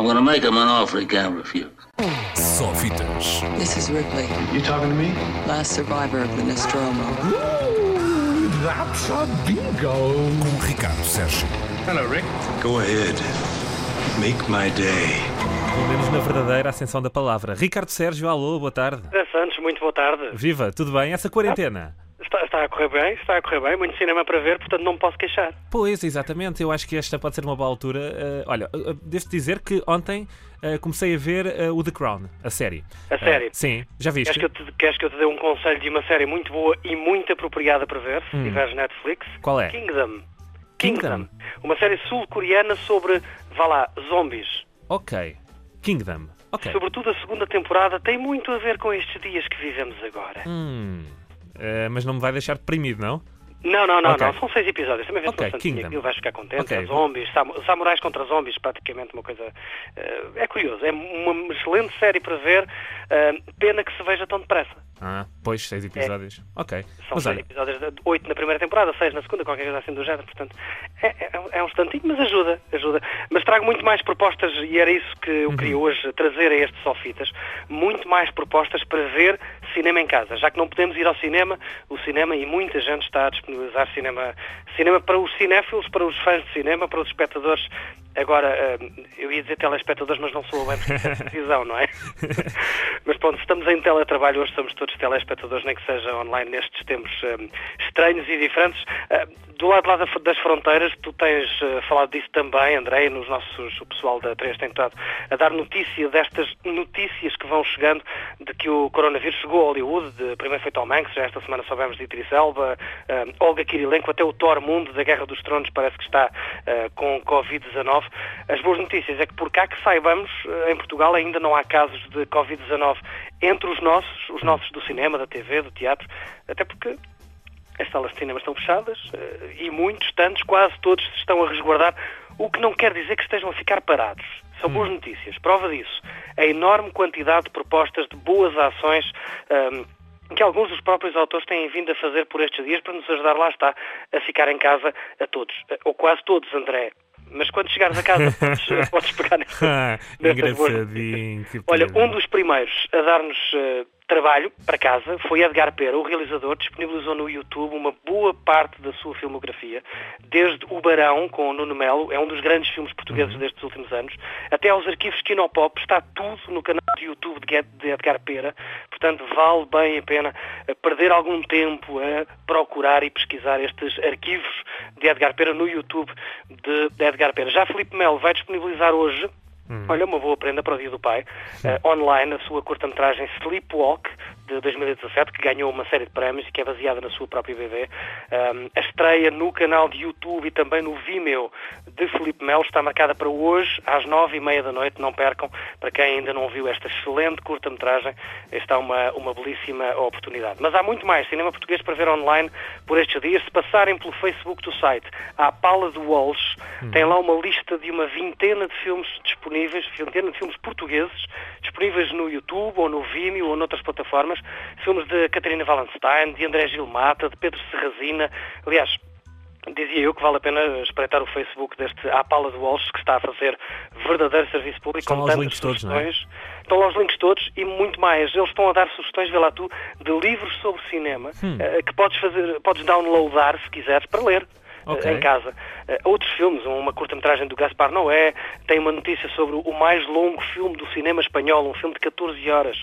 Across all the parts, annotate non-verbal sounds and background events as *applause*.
I'm gonna make him an offer he can't refuse. Só fitas. This is Ripley, You talking to me? last survivor of the Nostromo. That's a bingo. Com Ricardo Sérgio. Hello, Rick. Go ahead. Make my day. Menos na verdadeira ascensão da palavra. Ricardo Sérgio, alô, boa tarde. Santos, muito boa tarde. Viva, tudo bem? Essa quarentena? Está, está a correr bem, está a correr bem, muito cinema para ver, portanto não me posso queixar. Pois, exatamente. Eu acho que esta pode ser uma boa altura. Eh, olha, uh, devo dizer que ontem eh, comecei a ver eh, o The Crown, a série. A série? Eh, sim, já viste? Queres que, eu te, queres que eu te dê um conselho de uma série muito boa e muito apropriada para ver, se tiveres Netflix? Qual é? Kingdom. Kingdom. Uma série sul-coreana sobre, vá lá, zombies. Ok. Kingdom. Ok. Sobretudo a segunda temporada tem muito a ver com estes dias que vivemos agora. Hum. Eh, mas não me vai deixar deprimido, não? Não, não, não, Ok. não. São seis episódios. Também vês Ok, bastante aquilo, vais ficar contente. Ok. É zombies, samu- samurais contra zombies, praticamente uma coisa. eh, é curioso. É uma excelente série para ver. eh, pena que se veja tão depressa. Ah, pois, seis episódios. Ok. É. São Mas seis olha, episódios, oito na primeira temporada, seis na segunda, qualquer coisa assim do género. Portanto, é, é, é um instantinho, mas ajuda, ajuda. Mas trago muito mais propostas, e era isso que eu queria Uhum. hoje trazer a estes Sofitas, muito mais propostas para ver cinema em casa. Já que não podemos ir ao cinema, o cinema, e muita gente está disponibilizar cinema, cinema para os cinéfilos, para os fãs de cinema, para os espectadores. Agora, eh, eu ia dizer telespectadores, mas não sou bem porque é televisão, não é? *laughs* mas pronto, estamos em teletrabalho, hoje somos todos telespectadores, nem que seja online nestes tempos eh, estranhos e diferentes. Eh, do lado lá da- das fronteiras, tu tens falado disso também, André, nos nossos, o pessoal da 3 tem estado a dar notícia destas notícias que vão chegando de que o coronavírus chegou a Hollywood, de, primeiro foi Tom Hanks, já esta semana soubemos de Idris Elba, Olga Kirilenko, até o Thor Mundo da Guerra dos Tronos parece que está com Covid-19. As boas notícias é que por cá que saibamos, eh, em Portugal ainda não há casos de Covid-19 entre os nossos, os nossos do cinema, da TV, do teatro, até porque as salas de cinema estão fechadas eh, e muitos, tantos, quase todos se estão a resguardar, o que não quer dizer que estejam a ficar parados. São boas notícias. Prova disso, a enorme quantidade de propostas de boas ações ahm, que alguns dos próprios autores têm vindo a fazer por estes dias para nos ajudar, lá está, a ficar em casa a todos. Eh, Ou quase todos, André. Mas quando chegares a casa *laughs* podes, podes pegar nestas, Ah, nestas boas Olha, um dos primeiros a dar-nos eh, trabalho para casa foi Edgar Pera, o realizador, disponibilizou no YouTube uma boa parte da sua filmografia, desde O Barão, com o Nuno Melo, é um dos grandes filmes portugueses destes últimos anos, até aos arquivos Kinopop, está tudo no canal de YouTube de Ed- de Edgar Pera, portanto vale bem a pena eh, perder algum tempo a procurar e pesquisar estes arquivos de Edgar Pera no YouTube de, de Edgar Pera. Já Felipe Melo vai disponibilizar hoje Olha, uma boa prenda para o Dia do Pai. Eh, online, a sua curta-metragem Sleepwalk, de 2017, que ganhou uma série de prémios e que é baseada na sua própria BD. Um, a estreia no canal de YouTube e também no Vimeo de Felipe Melo está marcada para hoje, às nove e meia da noite. Não percam. Para quem ainda não viu esta excelente curta-metragem, está uma, uma belíssima oportunidade. Mas há muito mais cinema português para ver online por estes dias. Se passarem pelo Facebook do site, à Pala do Walsh, tem lá uma lista de uma vintena de filmes disponíveis, vintena de filmes portugueses, disponíveis no YouTube ou no Vimeo ou noutras plataformas. Filmes de Catarina Valenstein, de André Gil Mata, de Pedro Serrazina. Aliás, Dizia eu que vale a pena espreitar o Facebook deste À Pala de Walsh, que está a fazer verdadeiro serviço público Estão com lá os tantas links todos, não é? sugestões. Estão lá os links todos e muito mais. Eles estão a dar sugestões, vê lá tu, de livros sobre cinema Hum. eh, que podes fazer, podes downloadar se quiseres para ler. eh, Ok. Em casa. Eh, outros filmes, uma curta-metragem do Gaspar Noé, tem uma notícia sobre o mais longo filme do cinema espanhol, um filme de 14 horas,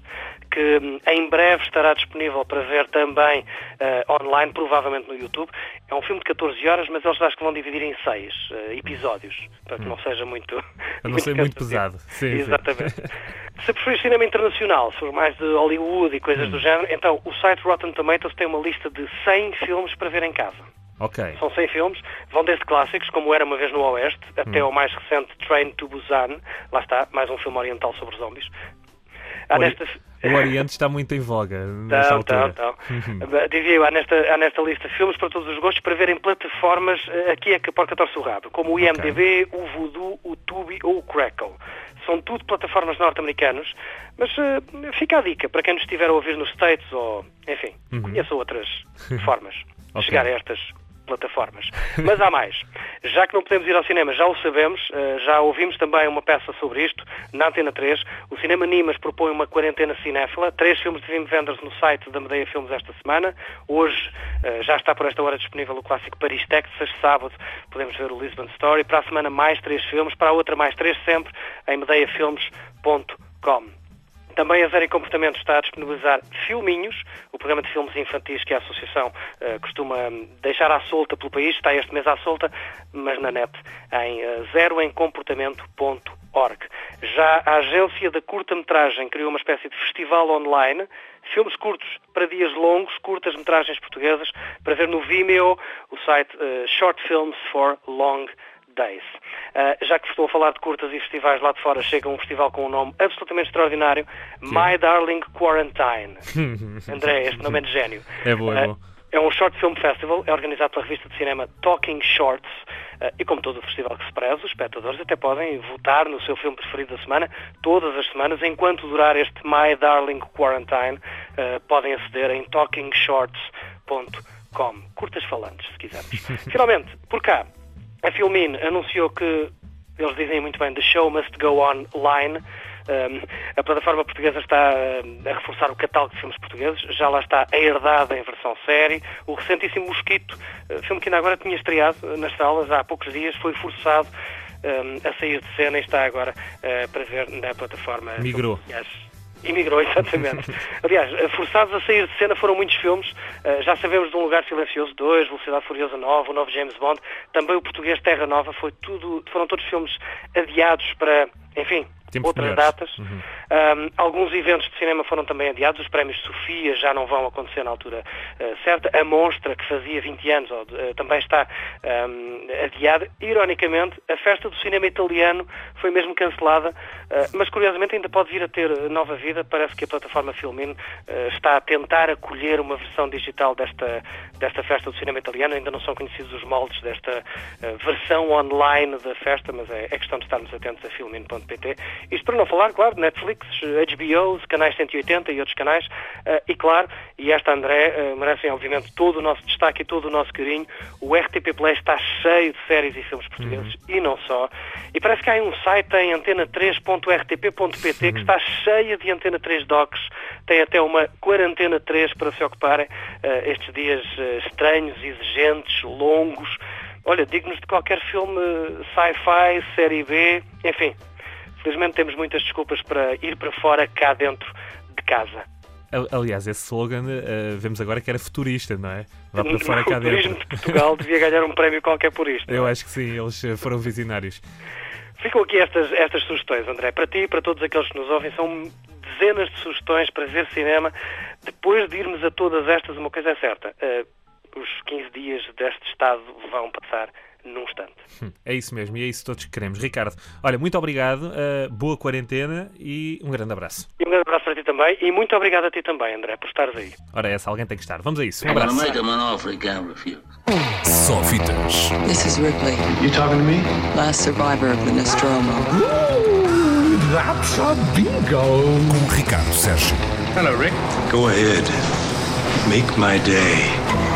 que hum, em breve estará disponível para ver também eh, online, provavelmente no YouTube. É um filme de 14 horas, mas eles acho que vão dividir em seis eh, episódios, para que não seja muito. *laughs* Hum. Para não ser *laughs* muito pesado. Sim, sim. Exatamente. *laughs* Se preferir cinema internacional, se for mais de Hollywood e Hum. coisas do género, então o site Rotten Tomatoes tem uma lista de 100 filmes para ver em casa. Ok. São 100 filmes, vão desde clássicos, como Era Uma Vez no Oeste, até Hum. o mais recente Train to Busan. Lá está, mais um filme oriental sobre zombies. Há Ori- nestas... O Oriente está muito em voga *laughs* nesta altura. não, não. *laughs* Dizia eu, há nesta, há nesta lista filmes para todos os gostos para ver em plataformas, eh, aqui é que a porca torce o rabo, como o IMDB, o Voodoo, o Tubi ou o Crackle. São tudo plataformas norte-americanas, mas eh, fica a dica para quem nos estiver a ouvir nos States ou, enfim, conheça outras *laughs* formas de Ok. chegar a estas plataformas. Mas há mais. Já que não podemos ir ao cinema, já o sabemos, eh, já ouvimos também uma peça sobre isto na Antena 3. O Cinema Nimas propõe uma quarentena cinéfila, três filmes de Wim Wenders no site da Medeia Filmes esta semana. Hoje eh, já está por esta hora disponível o clássico Paris, Texas. Sábado podemos ver o Lisbon Story. Para a semana mais três filmes, para a outra mais três sempre em medeiafilmes.com. Também a Zero Comportamento está a disponibilizar Filminhos, o programa de filmes infantis que a Associação eh, costuma hum, deixar à solta pelo país. Está este mês à solta, mas na net, em uh, zeroemcomportamento.org. Já a agência da curta-metragem criou uma espécie de festival online, filmes curtos para dias longos, curtas-metragens portuguesas, para ver no Vimeo, o site uh, Short Films for Long Days. Uh, já que estou a falar de curtas e festivais lá de fora, chega um festival com um nome absolutamente extraordinário, My Darling Quarantine. *laughs* André, este nome é de gênio. É bom, é Uh, bom. é um short film festival, é organizado pela revista de cinema Talking Shorts uh, e como todo o festival que se preza, os espectadores até podem votar no seu filme preferido da semana, todas as semanas, enquanto durar este My Darling Quarantine, uh, podem aceder em talkingshorts.com. Curtas falantes, se quisermos. *laughs* Finalmente, por cá, a Filmin anunciou que, eles dizem muito bem, the show must go online. Um, a plataforma portuguesa está a reforçar o catálogo de filmes portugueses. Já lá está a Herdada em versão série. O recentíssimo Mosquito, uh, filme que ainda agora tinha estreado nas salas há poucos dias, foi forçado um, a sair de cena e está agora uh, para ver na plataforma. Migrou. Imigrou, *laughs* exatamente. Aliás, eh, forçados a sair de cena foram muitos filmes. Uh, já sabemos de Um Lugar Silencioso 2, Velocidade Furiosa 9, o novo James Bond. Também o português Terra Nova. Foi tudo, foram todos filmes adiados para, enfim, outras melhores. datas. Uhum. Um, alguns eventos de cinema foram também adiados. Os prémios Sofia já não vão acontecer na altura uh, certa. A Monstra, que fazia 20 anos, ó, uh, também está um, adiada. Ironicamente, a festa do cinema italiano foi mesmo cancelada, uh, mas curiosamente ainda pode vir a ter nova vida. Parece que a plataforma Filmin está a tentar acolher uma versão digital desta, desta festa do cinema italiano. Ainda não são conhecidos os moldes desta versão online da festa, mas é, é questão de estarmos atentos a filmin.pt. Isto para não falar, claro, de Netflix, HBO, canais 180 e outros canais, uh, e claro, e esta André uh, merecem obviamente todo o nosso destaque e todo o nosso carinho. O RTP Play está cheio de séries e filmes portugueses, e não só. E parece que há um site em antena3.rtp.pt que está cheia de Antena 3 docs, tem até uma quarentena 3 para se ocuparem uh, estes dias estranhos, exigentes, longos, olha, dignos de qualquer filme sci-fi, série B, enfim. Felizmente temos muitas desculpas para ir para fora, cá dentro de casa. Aliás, esse slogan uh, vemos agora que era futurista, não é? Vá para fora o cá turismo dentro. de Portugal devia *laughs* ganhar um prémio qualquer por isto. Eu acho que sim, eles uh, foram visionários. Ficam aqui estas, estas sugestões, André. Para ti e para todos aqueles que nos ouvem, são dezenas de sugestões para ver cinema. Depois de irmos a todas estas, uma coisa é certa. Uh, os 15 dias deste estado vão passar num instante. É isso mesmo, e é isso que todos que queremos. Ricardo, olha, muito obrigado, uh, boa quarentena e um grande abraço. E um grande abraço para ti também, e muito obrigado a ti também, André, por estares aí. Ora, essa alguém tem que estar. Vamos a isso. Um abraço. Só fitas. This is Ripley, You talking to me? last survivor of the Nostromo. Ooh, that's a bingo. Com Ricardo Sérgio. Hello, Rick. Go ahead. Make my day.